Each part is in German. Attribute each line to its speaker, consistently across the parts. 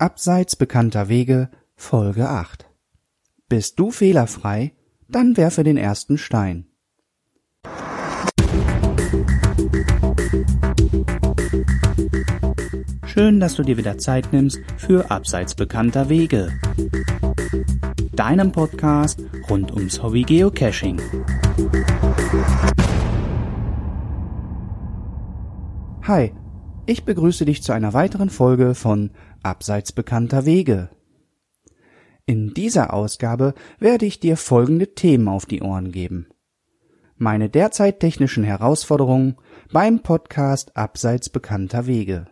Speaker 1: Abseits bekannter Wege Folge 8 Bist du fehlerfrei? Dann werfe den ersten Stein. Schön, dass du dir wieder Zeit nimmst für Abseits bekannter Wege. Deinem Podcast rund ums Hobby Geocaching. Hi, ich begrüße dich zu einer weiteren Folge von Abseits bekannter Wege. In dieser Ausgabe werde ich dir folgende Themen auf die Ohren geben. Meine derzeit technischen Herausforderungen beim Podcast Abseits bekannter Wege.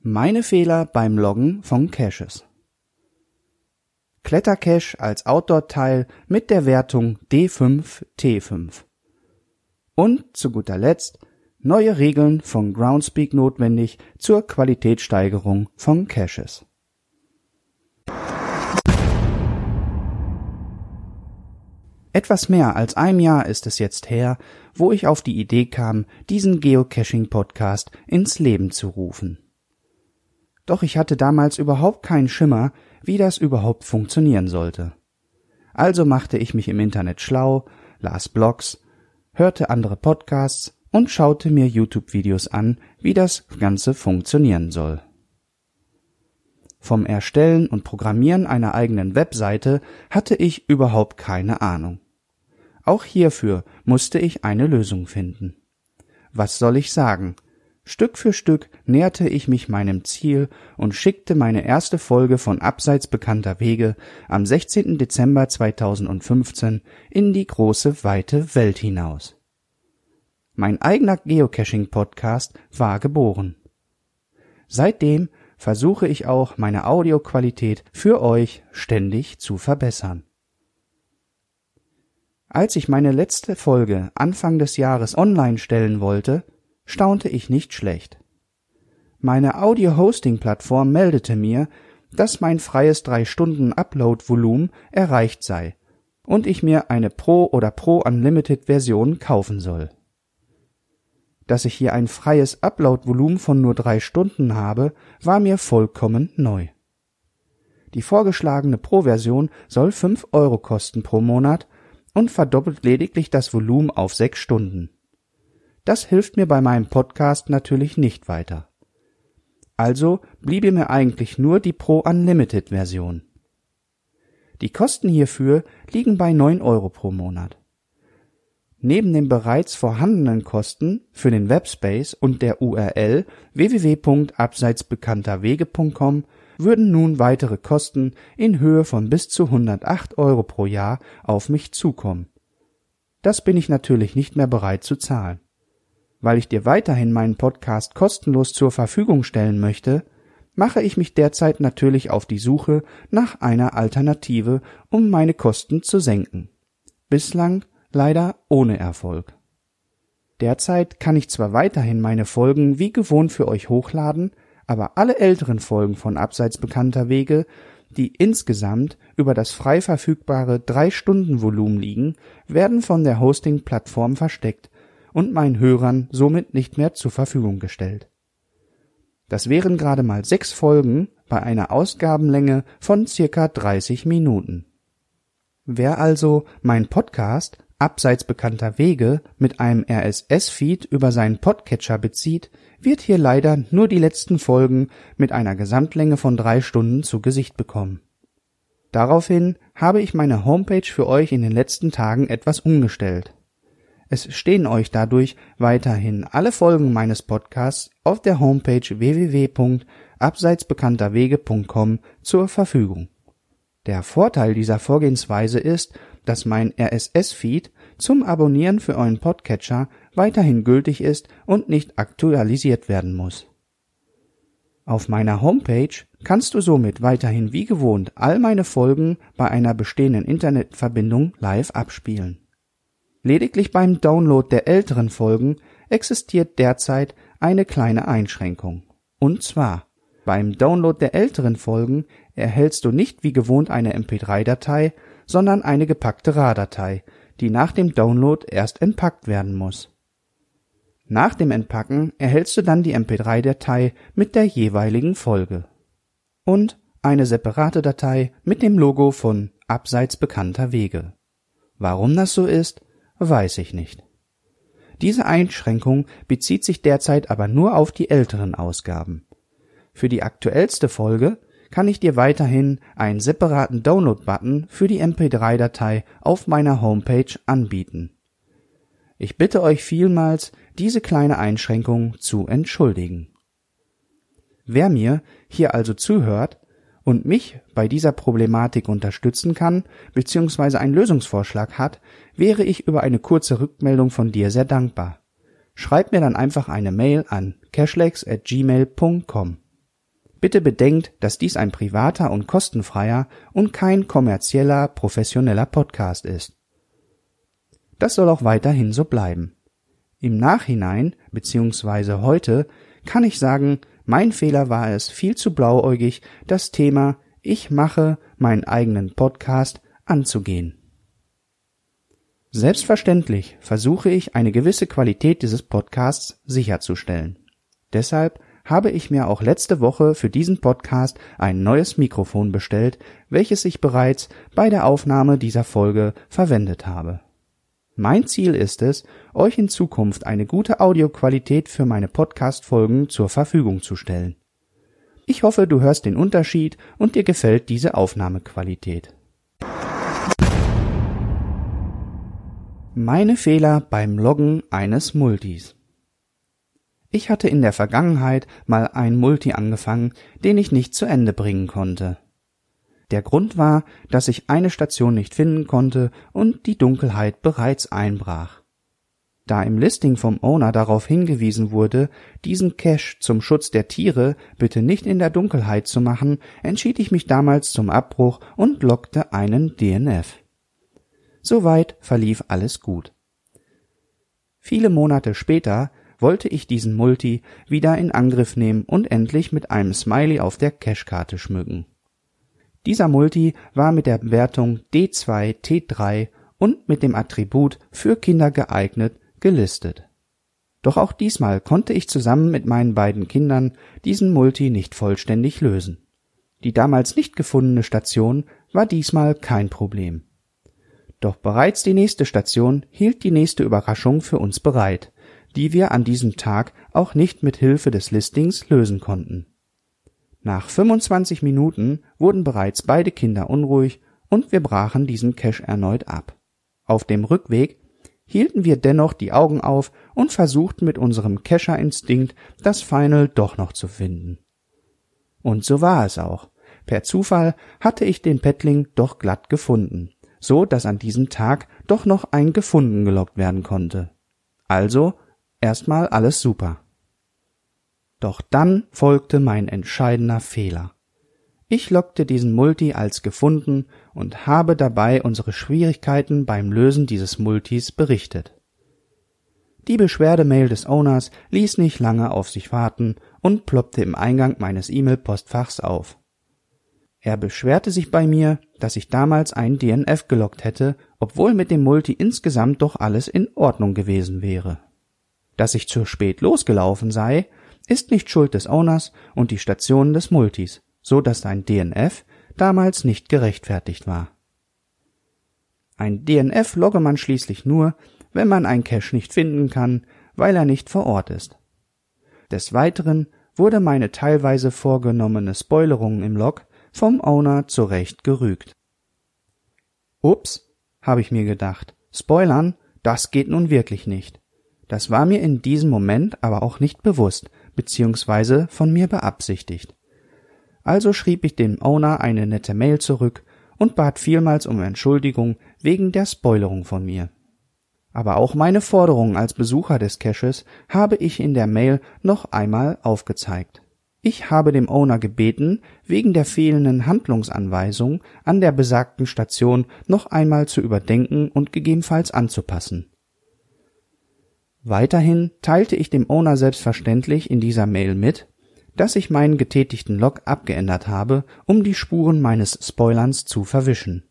Speaker 1: Meine Fehler beim Loggen von Caches. Klettercache als Outdoor-Teil mit der Wertung D5 T5. Und zu guter Letzt neue Regeln von Groundspeak notwendig zur Qualitätssteigerung von Caches. Etwas mehr als ein Jahr ist es jetzt her, wo ich auf die Idee kam, diesen Geocaching-Podcast ins Leben zu rufen. Doch ich hatte damals überhaupt keinen Schimmer, wie das überhaupt funktionieren sollte. Also machte ich mich im Internet schlau, las Blogs, hörte andere Podcasts und schaute mir YouTube-Videos an, wie das Ganze funktionieren soll. Vom Erstellen und Programmieren einer eigenen Webseite hatte ich überhaupt keine Ahnung. Auch hierfür musste ich eine Lösung finden. Was soll ich sagen? Stück für Stück näherte ich mich meinem Ziel und schickte meine erste Folge von Abseits bekannter Wege am 16. Dezember 2015 in die große weite Welt hinaus. Mein eigener Geocaching-Podcast war geboren. Seitdem versuche ich auch meine Audioqualität für euch ständig zu verbessern. Als ich meine letzte Folge Anfang des Jahres online stellen wollte, staunte ich nicht schlecht. Meine Audio-Hosting-Plattform meldete mir, dass mein freies 3-Stunden-Upload-Volumen erreicht sei und ich mir eine Pro- oder Pro-Unlimited-Version kaufen soll. Dass ich hier ein freies Upload-Volumen von nur drei Stunden habe, war mir vollkommen neu. Die vorgeschlagene Pro-Version soll fünf Euro kosten pro Monat und verdoppelt lediglich das Volumen auf sechs Stunden. Das hilft mir bei meinem Podcast natürlich nicht weiter. Also bliebe mir eigentlich nur die Pro Unlimited Version. Die Kosten hierfür liegen bei neun Euro pro Monat. Neben den bereits vorhandenen Kosten für den Webspace und der URL www.abseitsbekannterwege.com würden nun weitere Kosten in Höhe von bis zu 108 Euro pro Jahr auf mich zukommen. Das bin ich natürlich nicht mehr bereit zu zahlen. Weil ich dir weiterhin meinen Podcast kostenlos zur Verfügung stellen möchte, mache ich mich derzeit natürlich auf die Suche nach einer Alternative, um meine Kosten zu senken. Bislang leider ohne Erfolg. Derzeit kann ich zwar weiterhin meine Folgen wie gewohnt für euch hochladen, aber alle älteren Folgen von Abseits bekannter Wege, die insgesamt über das frei verfügbare 3-Stunden-Volumen liegen, werden von der Hosting-Plattform versteckt und meinen Hörern somit nicht mehr zur Verfügung gestellt. Das wären gerade mal sechs Folgen bei einer Ausgabenlänge von circa 30 Minuten. Wer also mein Podcast abseits bekannter Wege mit einem RSS-Feed über seinen Podcatcher bezieht, wird hier leider nur die letzten Folgen mit einer Gesamtlänge von drei Stunden zu Gesicht bekommen. Daraufhin habe ich meine Homepage für euch in den letzten Tagen etwas umgestellt. Es stehen euch dadurch weiterhin alle Folgen meines Podcasts auf der Homepage www.abseitsbekannterwege.com zur Verfügung. Der Vorteil dieser Vorgehensweise ist, dass mein RSS-Feed zum Abonnieren für euren Podcatcher weiterhin gültig ist und nicht aktualisiert werden muss. Auf meiner Homepage kannst du somit weiterhin wie gewohnt all meine Folgen bei einer bestehenden Internetverbindung live abspielen. Lediglich beim Download der älteren Folgen existiert derzeit eine kleine Einschränkung. Und zwar beim Download der älteren Folgen erhältst du nicht wie gewohnt eine MP3-Datei, sondern eine gepackte RAR-Datei, die nach dem Download erst entpackt werden muss. Nach dem Entpacken erhältst du dann die MP3-Datei mit der jeweiligen Folge. und eine separate Datei mit dem Logo von Abseits bekannter Wege. Warum das so ist, weiß ich nicht. Diese Einschränkung bezieht sich derzeit aber nur auf die älteren Ausgaben. Für die aktuellste Folge kann ich dir weiterhin einen separaten Download-Button für die MP3-Datei auf meiner Homepage anbieten. Ich bitte euch vielmals, diese kleine Einschränkung zu entschuldigen. Wer mir hier also zuhört und mich bei dieser Problematik unterstützen kann bzw. einen Lösungsvorschlag hat, wäre ich über eine kurze Rückmeldung von dir sehr dankbar. Schreib mir dann einfach eine Mail an cashlex@gmail.com. Bitte bedenkt, dass dies ein privater und kostenfreier und kein kommerzieller, professioneller Podcast ist. Das soll auch weiterhin so bleiben. Im Nachhinein bzw. heute kann ich sagen, mein Fehler war es, viel zu blauäugig das Thema Ich mache meinen eigenen Podcast anzugehen. Selbstverständlich versuche ich eine gewisse Qualität dieses Podcasts sicherzustellen. Deshalb habe ich mir auch letzte Woche für diesen Podcast ein neues Mikrofon bestellt, welches ich bereits bei der Aufnahme dieser Folge verwendet habe. Mein Ziel ist es, euch in Zukunft eine gute Audioqualität für meine Podcast-Folgen zur Verfügung zu stellen. Ich hoffe, du hörst den Unterschied und dir gefällt diese Aufnahmequalität. Meine Fehler beim Loggen eines Multis. Ich hatte in der Vergangenheit mal ein Multi angefangen, den ich nicht zu Ende bringen konnte. Der Grund war, dass ich eine Station nicht finden konnte und die Dunkelheit bereits einbrach. Da im Listing vom Owner darauf hingewiesen wurde, diesen Cache zum Schutz der Tiere bitte nicht in der Dunkelheit zu machen, entschied ich mich damals zum Abbruch und lockte einen DNF. Soweit verlief alles gut. Viele Monate später wollte ich diesen Multi wieder in Angriff nehmen und endlich mit einem Smiley auf der Cashkarte schmücken. Dieser Multi war mit der Wertung D2 T3 und mit dem Attribut für Kinder geeignet gelistet. Doch auch diesmal konnte ich zusammen mit meinen beiden Kindern diesen Multi nicht vollständig lösen. Die damals nicht gefundene Station war diesmal kein Problem. Doch bereits die nächste Station hielt die nächste Überraschung für uns bereit, die wir an diesem Tag auch nicht mit Hilfe des Listings lösen konnten. Nach 25 Minuten wurden bereits beide Kinder unruhig und wir brachen diesen Cache erneut ab. Auf dem Rückweg hielten wir dennoch die Augen auf und versuchten mit unserem Cacher-Instinkt das Final doch noch zu finden. Und so war es auch. Per Zufall hatte ich den Pettling doch glatt gefunden, so dass an diesem Tag doch noch ein gefunden gelockt werden konnte. Also erstmal alles super. Doch dann folgte mein entscheidender Fehler. Ich lockte diesen Multi als gefunden und habe dabei unsere Schwierigkeiten beim Lösen dieses Multis berichtet. Die Beschwerdemail des Owners ließ nicht lange auf sich warten und ploppte im Eingang meines E-Mail-Postfachs auf. Er beschwerte sich bei mir, dass ich damals ein DNF gelockt hätte, obwohl mit dem Multi insgesamt doch alles in Ordnung gewesen wäre. Dass ich zu spät losgelaufen sei, ist nicht Schuld des Owners und die Station des Multis, so dass dein DNF damals nicht gerechtfertigt war. Ein DNF logge man schließlich nur, wenn man ein Cache nicht finden kann, weil er nicht vor Ort ist. Des Weiteren wurde meine teilweise vorgenommene Spoilerung im Log vom Owner zurecht gerügt. Ups, habe ich mir gedacht, spoilern, das geht nun wirklich nicht. Das war mir in diesem Moment aber auch nicht bewusst, beziehungsweise von mir beabsichtigt. Also schrieb ich dem Owner eine nette Mail zurück und bat vielmals um Entschuldigung wegen der Spoilerung von mir. Aber auch meine Forderungen als Besucher des Caches habe ich in der Mail noch einmal aufgezeigt. Ich habe dem Owner gebeten, wegen der fehlenden Handlungsanweisung an der besagten Station noch einmal zu überdenken und gegebenenfalls anzupassen. Weiterhin teilte ich dem Owner selbstverständlich in dieser Mail mit, dass ich meinen getätigten Log abgeändert habe, um die Spuren meines Spoilerns zu verwischen.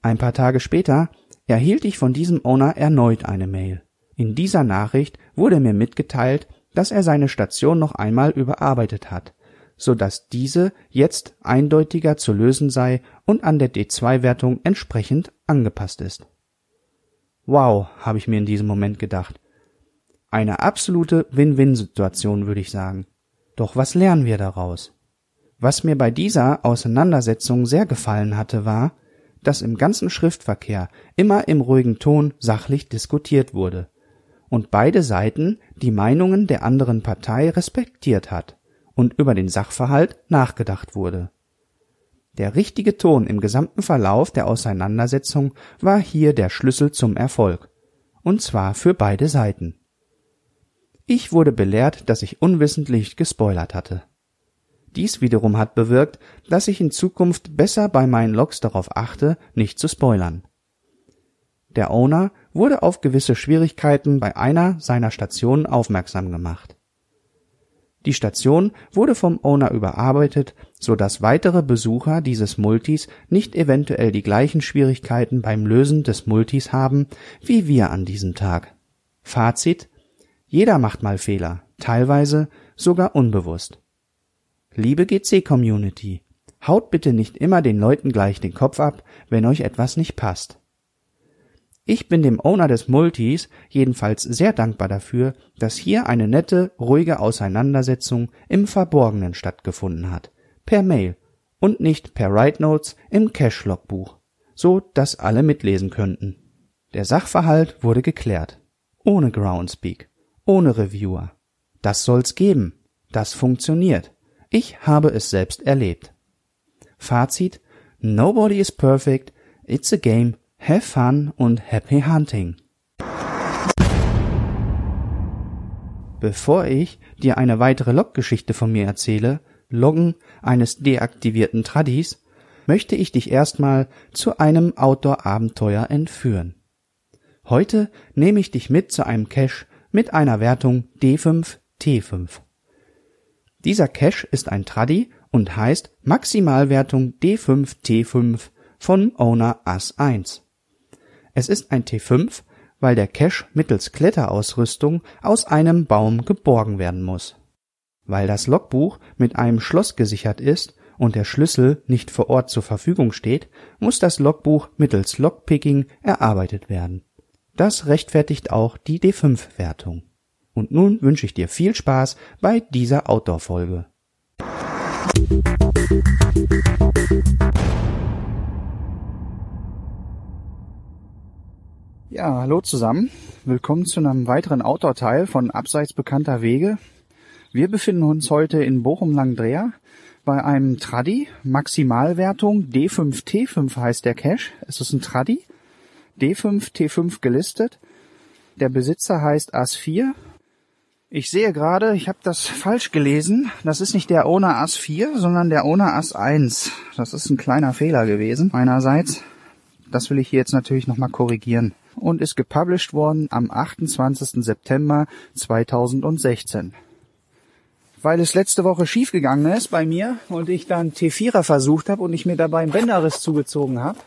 Speaker 1: Ein paar Tage später erhielt ich von diesem Owner erneut eine Mail. In dieser Nachricht wurde mir mitgeteilt, dass er seine Station noch einmal überarbeitet hat, so dass diese jetzt eindeutiger zu lösen sei und an der D2-Wertung entsprechend angepasst ist. Wow, habe ich mir in diesem Moment gedacht. Eine absolute Win-Win-Situation, würde ich sagen. Doch was lernen wir daraus? Was mir bei dieser Auseinandersetzung sehr gefallen hatte, war, dass im ganzen Schriftverkehr immer im ruhigen Ton sachlich diskutiert wurde und beide Seiten die Meinungen der anderen Partei respektiert hat und über den Sachverhalt nachgedacht wurde. Der richtige Ton im gesamten Verlauf der Auseinandersetzung war hier der Schlüssel zum Erfolg, und zwar für beide Seiten. Ich wurde belehrt, dass ich unwissentlich gespoilert hatte. Dies wiederum hat bewirkt, dass ich in Zukunft besser bei meinen Logs darauf achte, nicht zu spoilern. Der Owner wurde auf gewisse Schwierigkeiten bei einer seiner Stationen aufmerksam gemacht. Die Station wurde vom Owner überarbeitet, so dass weitere Besucher dieses Multis nicht eventuell die gleichen Schwierigkeiten beim Lösen des Multis haben wie wir an diesem Tag. Fazit Jeder macht mal Fehler, teilweise sogar unbewusst. Liebe GC-Community, haut bitte nicht immer den Leuten gleich den Kopf ab, wenn euch etwas nicht passt. Ich bin dem Owner des Multis jedenfalls sehr dankbar dafür, dass hier eine nette, ruhige Auseinandersetzung im Verborgenen stattgefunden hat, per Mail und nicht per Write Notes im Cache-Logbuch, so dass alle mitlesen könnten. Der Sachverhalt wurde geklärt, ohne Groundspeak, ohne Reviewer. Das soll's geben. Das funktioniert. Ich habe es selbst erlebt. Fazit Nobody is perfect, it's a game Have fun und happy hunting. Bevor ich dir eine weitere Loggeschichte von mir erzähle, Loggen eines deaktivierten Tradis, möchte ich dich erstmal zu einem Outdoor-Abenteuer entführen. Heute nehme ich dich mit zu einem Cache mit einer Wertung D5 T5. Dieser Cache ist ein Tradi und heißt Maximalwertung D5 T5 von Owner As 1. Es ist ein T5, weil der Cache mittels Kletterausrüstung aus einem Baum geborgen werden muss. Weil das Logbuch mit einem Schloss gesichert ist und der Schlüssel nicht vor Ort zur Verfügung steht, muss das Logbuch mittels Lockpicking erarbeitet werden. Das rechtfertigt auch die D5-Wertung. Und nun wünsche ich dir viel Spaß bei dieser Outdoor-Folge. Ja, hallo zusammen. Willkommen zu einem weiteren Outdoor-Teil von Abseits bekannter Wege. Wir befinden uns heute in Bochum-Langdreher bei einem Traddy. Maximalwertung D5T5 heißt der Cache. Es ist ein Traddy. D5T5 gelistet. Der Besitzer heißt As4. Ich sehe gerade, ich habe das falsch gelesen. Das ist nicht der Owner As4, sondern der Owner As1. Das ist ein kleiner Fehler gewesen meinerseits. Das will ich hier jetzt natürlich nochmal korrigieren und ist gepublished worden am 28. September 2016. Weil es letzte Woche schiefgegangen ist bei mir und ich dann T4er versucht habe und ich mir dabei einen Bänderriss zugezogen habe,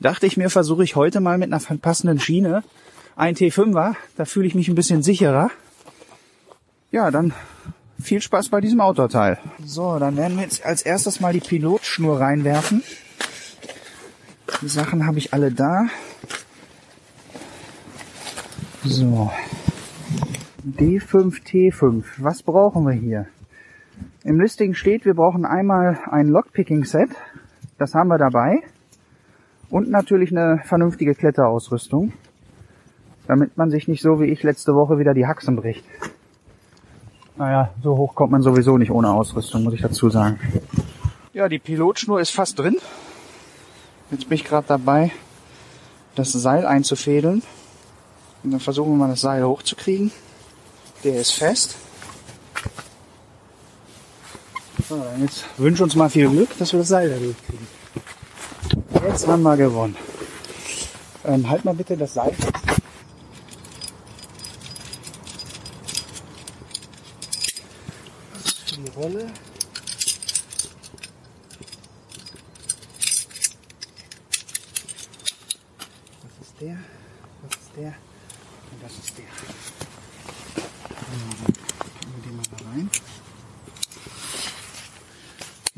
Speaker 1: dachte ich mir, versuche ich heute mal mit einer passenden Schiene ein T5er. Da fühle ich mich ein bisschen sicherer. Ja, dann viel Spaß bei diesem Outdoor-Teil. So, dann werden wir jetzt als erstes mal die Pilotschnur reinwerfen. Die Sachen habe ich alle da. So. D5T5. Was brauchen wir hier? Im Listing steht, wir brauchen einmal ein Lockpicking-Set. Das haben wir dabei. Und natürlich eine vernünftige Kletterausrüstung. Damit man sich nicht so wie ich letzte Woche wieder die Haxen bricht. Naja, so hoch kommt man sowieso nicht ohne Ausrüstung, muss ich dazu sagen. Ja, die Pilotschnur ist fast drin. Jetzt bin ich gerade dabei, das Seil einzufädeln. Und dann versuchen wir mal das Seil hochzukriegen. Der ist fest. So, jetzt wünschen uns mal viel Glück, dass wir das Seil da durchkriegen. Jetzt haben wir gewonnen. Ähm, halt mal bitte das Seil die Rolle. Das ist der, das ist der. Und das ist der. Tun wir den mal da rein.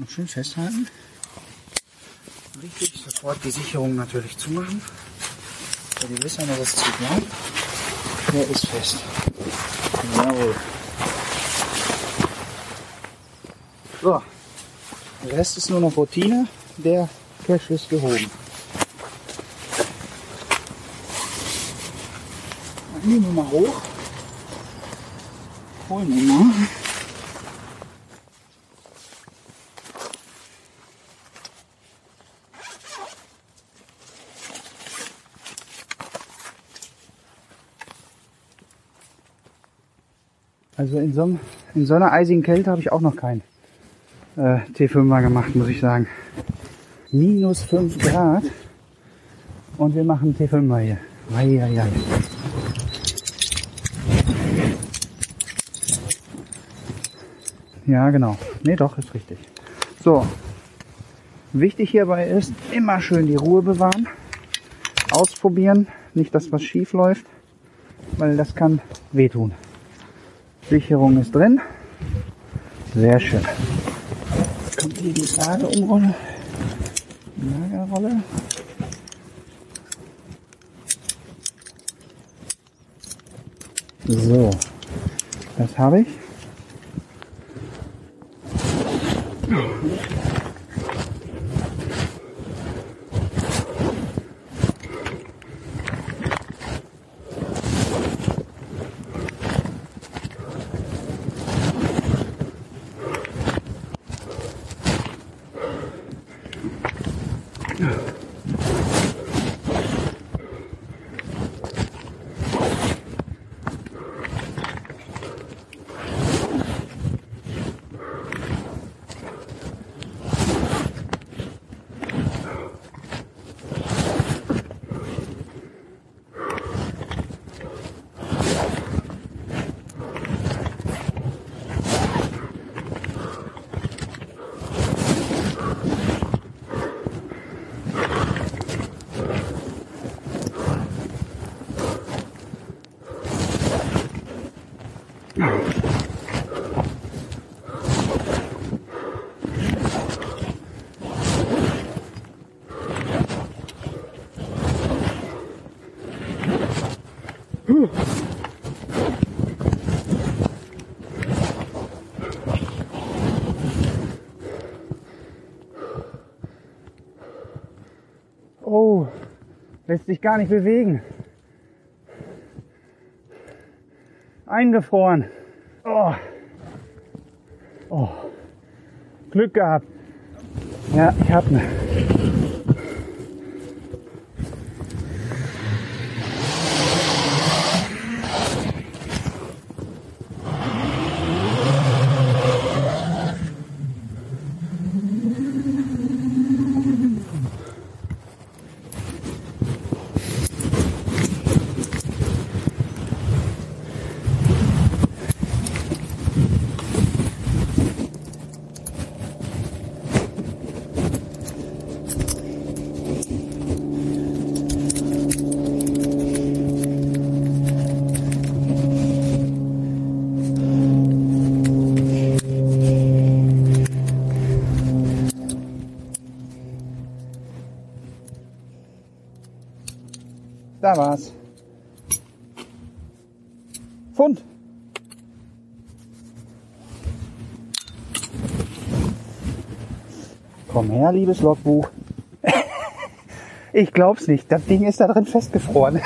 Speaker 1: schön festhalten. Sofort die Sicherung natürlich zumachen. So, die wissen, dass es zu bleibt. Der ist fest. Jawohl. So, der Rest ist nur noch Routine. Der Cache ist gehoben. Dann nehmen wir mal hoch. Holen ihn mal. Also in so, in so einer eisigen Kälte habe ich auch noch keinen äh, T5er gemacht, muss ich sagen. Minus 5 Grad und wir machen T5er hier. Eieiei. Ja, genau. Nee, doch, ist richtig. So. Wichtig hierbei ist, immer schön die Ruhe bewahren. Ausprobieren. Nicht, dass was schief läuft, weil das kann wehtun. Sicherung ist drin. Sehr schön. Jetzt kommt hier die Lagerumrolle. Lagerrolle. So, das habe ich. Oh, lässt sich gar nicht bewegen. Eingefroren. Oh. Oh. Glück gehabt. Ja, ich hab ne. Da war's. Fund. Komm her, liebes Logbuch. Ich glaub's nicht. Das Ding ist da drin festgefroren.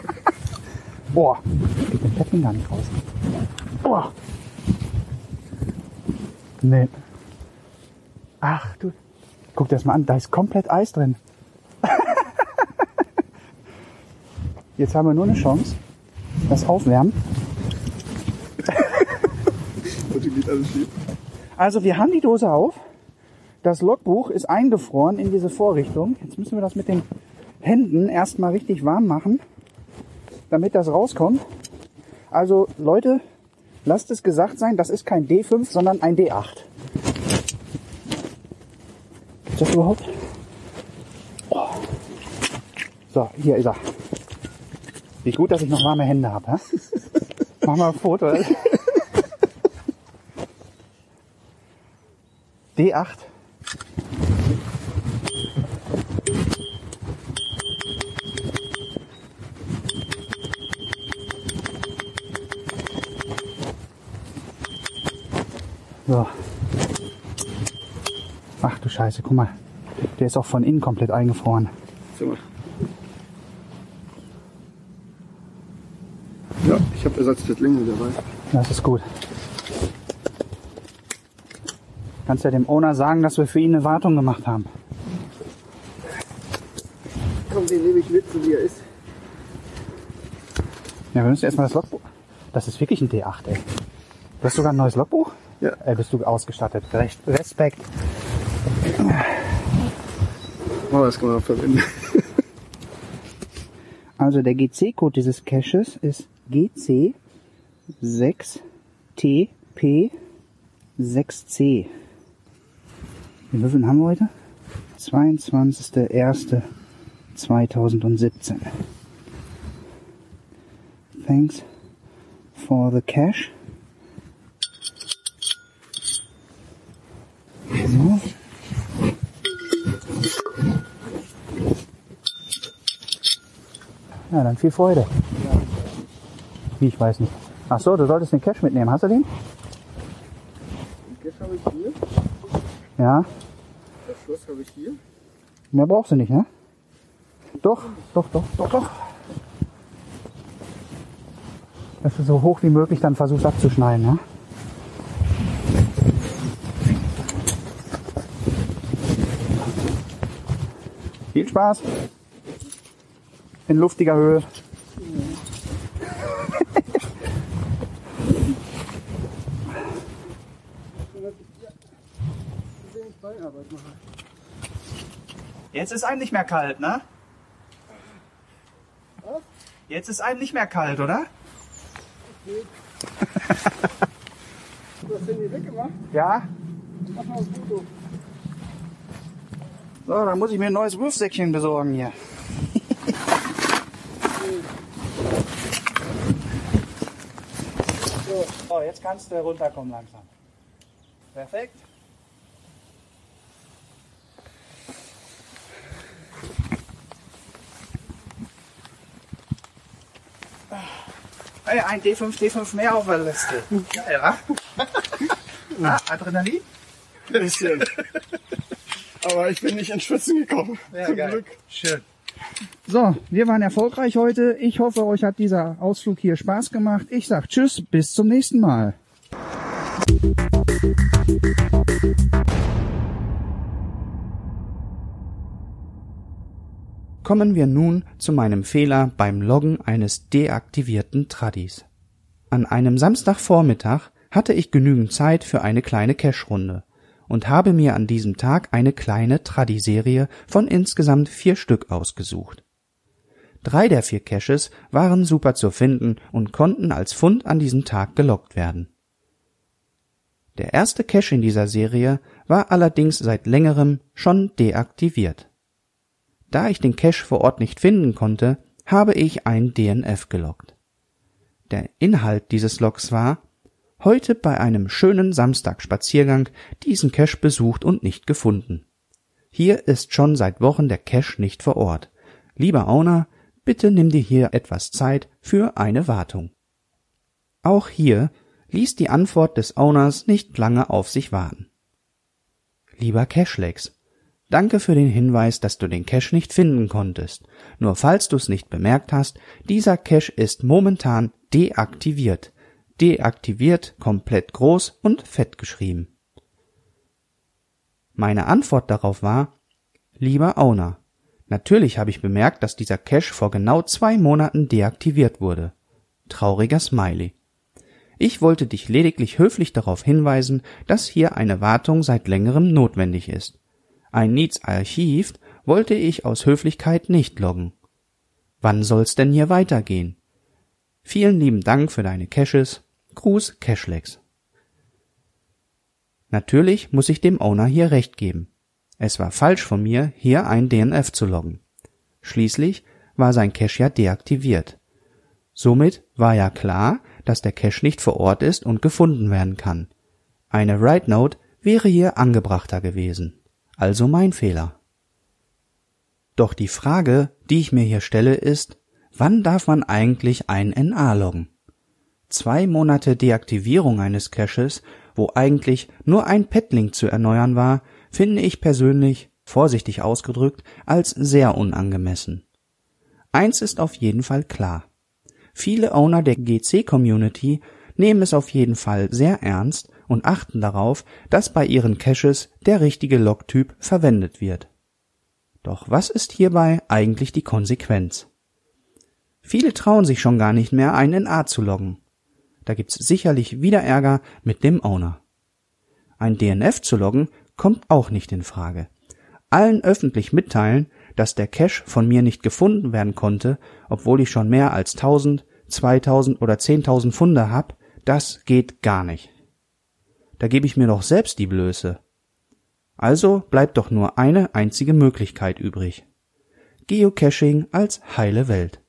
Speaker 1: Boah, geht den Fetten gar nicht raus. Boah. Nee. Ach du. Guck dir das mal an, da ist komplett Eis drin. Jetzt haben wir nur eine Chance. Das Aufwärmen. Also wir haben die Dose auf. Das Logbuch ist eingefroren in diese Vorrichtung. Jetzt müssen wir das mit den Händen erstmal richtig warm machen, damit das rauskommt. Also Leute, lasst es gesagt sein, das ist kein D5, sondern ein D8. Ist das überhaupt? Oh. So, hier ist er. Wie gut, dass ich noch warme Hände habe. hä? Mach mal ein Foto. D8. So. Ach du Scheiße, guck mal. Der ist auch von innen komplett eingefroren.
Speaker 2: Sag ich habe Ersatzfettlinge dabei.
Speaker 1: Das ist gut. Kannst ja dem Owner sagen, dass wir für ihn eine Wartung gemacht haben.
Speaker 2: Komm, den nehme ich mit, so wie er ist.
Speaker 1: Ja, wir müssen erstmal das Logbuch. Das ist wirklich ein D8, ey. Du hast sogar ein neues Logbuch?
Speaker 2: Ja.
Speaker 1: Ey, bist du ausgestattet. Recht, Respekt.
Speaker 2: Oh, das kann man auch verwenden.
Speaker 1: Also der GC-Code dieses Caches ist GC6TP6C. Wie viel haben wir heute? 22.01.2017. Thanks for the cash. So. Ja, dann viel Freude. Wie, ich weiß nicht. Ach so, du solltest den Cash mitnehmen. Hast du den?
Speaker 2: Den Cash habe ich hier.
Speaker 1: Ja.
Speaker 2: Das Schloss habe ich hier.
Speaker 1: Mehr brauchst du nicht, ne? Doch, doch, doch, doch, doch. Dass du so hoch wie möglich dann versuchst abzuschneiden, ja? Viel Spaß. In luftiger Höhe. Jetzt ist einem nicht mehr kalt, ne?
Speaker 2: Was?
Speaker 1: Jetzt ist einem nicht mehr kalt, oder?
Speaker 2: Du hast den hier weggemacht?
Speaker 1: Ja.
Speaker 2: Mach mal ein Foto.
Speaker 1: So, dann muss ich mir ein neues Wurfsäckchen besorgen hier. so, so, jetzt kannst du runterkommen langsam. Perfekt. Ein D5, D5 mehr auf der Liste. Geil, wa? ah, Adrenalin?
Speaker 2: Bisschen. Aber ich bin nicht ins Schwitzen gekommen. Zum Glück.
Speaker 1: Schön. So, wir waren erfolgreich heute. Ich hoffe, euch hat dieser Ausflug hier Spaß gemacht. Ich sag Tschüss, bis zum nächsten Mal. Kommen wir nun zu meinem Fehler beim Loggen eines deaktivierten Tradis. An einem Samstagvormittag hatte ich genügend Zeit für eine kleine Cash-Runde und habe mir an diesem Tag eine kleine Tradi-Serie von insgesamt vier Stück ausgesucht. Drei der vier Caches waren super zu finden und konnten als Fund an diesem Tag gelockt werden. Der erste Cache in dieser Serie war allerdings seit längerem schon deaktiviert. Da ich den Cache vor Ort nicht finden konnte, habe ich ein DNF gelockt. Der Inhalt dieses Logs war, heute bei einem schönen Samstagspaziergang diesen Cache besucht und nicht gefunden. Hier ist schon seit Wochen der Cache nicht vor Ort. Lieber Owner, bitte nimm dir hier etwas Zeit für eine Wartung. Auch hier ließ die Antwort des Owners nicht lange auf sich warten. Lieber Cashlex, danke für den Hinweis, dass du den Cache nicht finden konntest. Nur falls du es nicht bemerkt hast, dieser Cache ist momentan deaktiviert. Deaktiviert, komplett groß und fett geschrieben. Meine Antwort darauf war, lieber Owner, natürlich habe ich bemerkt, dass dieser Cache vor genau zwei Monaten deaktiviert wurde. Trauriger Smiley. Ich wollte dich lediglich höflich darauf hinweisen, dass hier eine Wartung seit längerem notwendig ist. Ein Needs Archiv wollte ich aus Höflichkeit nicht loggen. Wann soll's denn hier weitergehen? Vielen lieben Dank für deine Caches. Gruß Cashlex. Natürlich muss ich dem Owner hier recht geben. Es war falsch von mir, hier ein DNF zu loggen. Schließlich war sein Cache ja deaktiviert. Somit war ja klar, dass der Cache nicht vor Ort ist und gefunden werden kann. Eine Write Note wäre hier angebrachter gewesen. Also mein Fehler. Doch die Frage, die ich mir hier stelle, ist, wann darf man eigentlich ein NA loggen? Zwei Monate Deaktivierung eines Caches, wo eigentlich nur ein Petlink zu erneuern war, finde ich persönlich, vorsichtig ausgedrückt, als sehr unangemessen. Eins ist auf jeden Fall klar. Viele Owner der GC-Community nehmen es auf jeden Fall sehr ernst und achten darauf, dass bei ihren Caches der richtige Logtyp verwendet wird. Doch was ist hierbei eigentlich die Konsequenz? Viele trauen sich schon gar nicht mehr, einen NA zu loggen. Da gibt's sicherlich wieder Ärger mit dem Owner. Ein DNF zu loggen kommt auch nicht in Frage. Allen öffentlich mitteilen, dass der Cache von mir nicht gefunden werden konnte, obwohl ich schon mehr als 1000, 2000 oder 10.000 Funde hab, das geht gar nicht. Da gebe ich mir doch selbst die Blöße. Also bleibt doch nur eine einzige Möglichkeit übrig. Geocaching als heile Welt.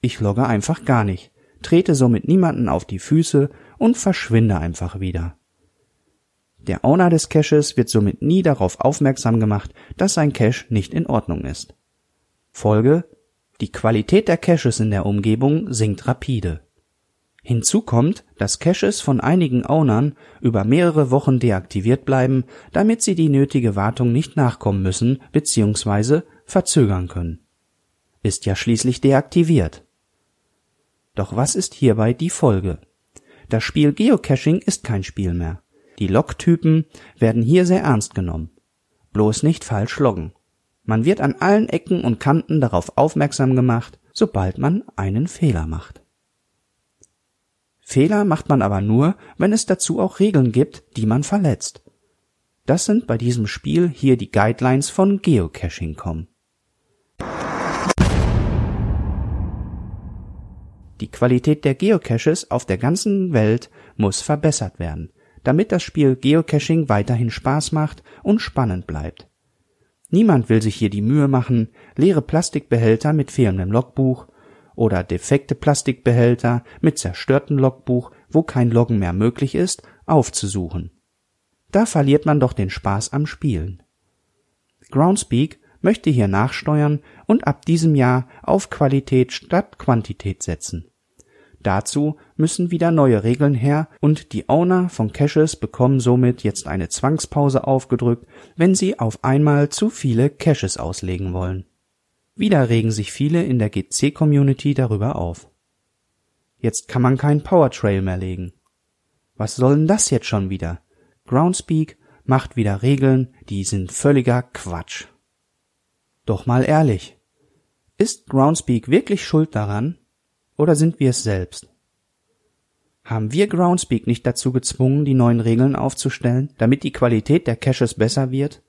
Speaker 1: Ich logge einfach gar nicht, trete somit niemanden auf die Füße und verschwinde einfach wieder. Der Owner des Caches wird somit nie darauf aufmerksam gemacht, dass sein Cache nicht in Ordnung ist. Folge die Qualität der Caches in der Umgebung sinkt rapide. Hinzu kommt, dass Caches von einigen Ownern über mehrere Wochen deaktiviert bleiben, damit sie die nötige Wartung nicht nachkommen müssen bzw. verzögern können. Ist ja schließlich deaktiviert. Doch was ist hierbei die Folge? Das Spiel Geocaching ist kein Spiel mehr. Die Logtypen werden hier sehr ernst genommen. Bloß nicht falsch loggen. Man wird an allen Ecken und Kanten darauf aufmerksam gemacht, sobald man einen Fehler macht. Fehler macht man aber nur, wenn es dazu auch Regeln gibt, die man verletzt. Das sind bei diesem Spiel hier die Guidelines von Geocaching.com. Die Qualität der Geocaches auf der ganzen Welt muss verbessert werden, damit das Spiel Geocaching weiterhin Spaß macht und spannend bleibt. Niemand will sich hier die Mühe machen, leere Plastikbehälter mit fehlendem Logbuch oder defekte Plastikbehälter mit zerstörtem Logbuch, wo kein Loggen mehr möglich ist, aufzusuchen. Da verliert man doch den Spaß am Spielen. Groundspeak möchte hier nachsteuern und ab diesem Jahr auf Qualität statt Quantität setzen. Dazu müssen wieder neue Regeln her und die Owner von Caches bekommen somit jetzt eine Zwangspause aufgedrückt, wenn sie auf einmal zu viele Caches auslegen wollen. Wieder regen sich viele in der GC-Community darüber auf. Jetzt kann man keinen Powertrail mehr legen. Was soll denn das jetzt schon wieder? Groundspeak macht wieder Regeln, die sind völliger Quatsch. Doch mal ehrlich. Ist Groundspeak wirklich schuld daran? Oder sind wir es selbst? Haben wir Groundspeak nicht dazu gezwungen, die neuen Regeln aufzustellen, damit die Qualität der Caches besser wird?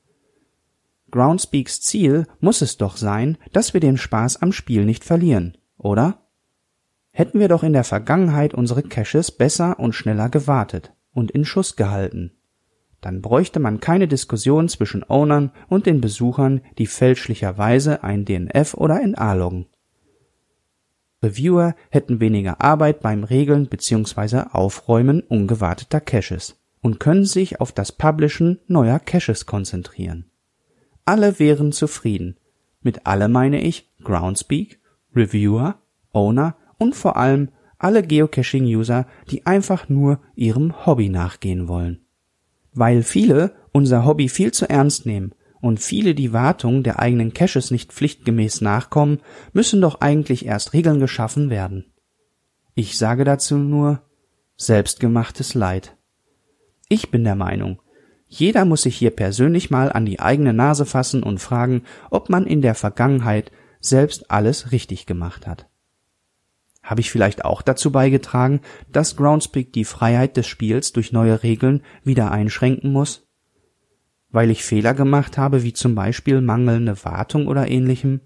Speaker 1: Groundspeaks Ziel muss es doch sein, dass wir den Spaß am Spiel nicht verlieren, oder? Hätten wir doch in der Vergangenheit unsere Caches besser und schneller gewartet und in Schuss gehalten. Dann bräuchte man keine Diskussion zwischen Ownern und den Besuchern, die fälschlicherweise ein DNF oder NA loggen. Reviewer hätten weniger Arbeit beim Regeln bzw. Aufräumen ungewarteter Caches und können sich auf das Publishen neuer Caches konzentrieren. Alle wären zufrieden. Mit alle meine ich Groundspeak, Reviewer, Owner und vor allem alle Geocaching-User, die einfach nur ihrem Hobby nachgehen wollen. Weil viele unser Hobby viel zu ernst nehmen und viele die Wartung der eigenen Caches nicht pflichtgemäß nachkommen, müssen doch eigentlich erst Regeln geschaffen werden. Ich sage dazu nur selbstgemachtes Leid. Ich bin der Meinung, jeder muss sich hier persönlich mal an die eigene Nase fassen und fragen, ob man in der Vergangenheit selbst alles richtig gemacht hat. Habe ich vielleicht auch dazu beigetragen, dass Groundspeak die Freiheit des Spiels durch neue Regeln wieder einschränken muss? Weil ich Fehler gemacht habe, wie zum Beispiel mangelnde Wartung oder ähnlichem?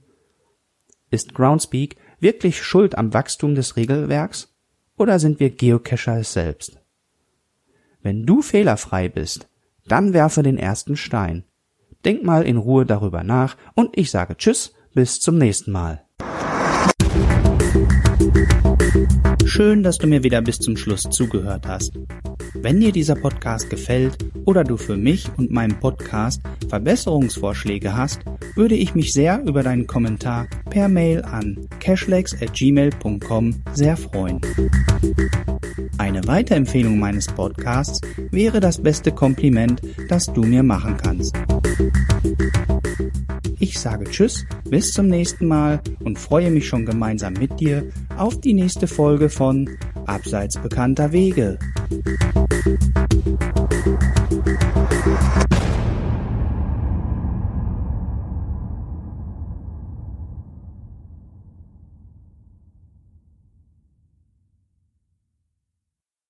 Speaker 1: Ist Groundspeak wirklich schuld am Wachstum des Regelwerks? Oder sind wir Geocacher es selbst? Wenn du fehlerfrei bist, dann werfe den ersten Stein. Denk mal in Ruhe darüber nach und ich sage Tschüss, bis zum nächsten Mal. Schön, dass du mir wieder bis zum Schluss zugehört hast. Wenn dir dieser Podcast gefällt oder du für mich und meinen Podcast Verbesserungsvorschläge hast, würde ich mich sehr über deinen Kommentar per Mail an cashlex@gmail.com sehr freuen. Eine Weiterempfehlung meines Podcasts wäre das beste Kompliment, das du mir machen kannst. Ich sage Tschüss, bis zum nächsten Mal und freue mich schon gemeinsam mit dir auf die nächste Folge von Abseits bekannter Wege.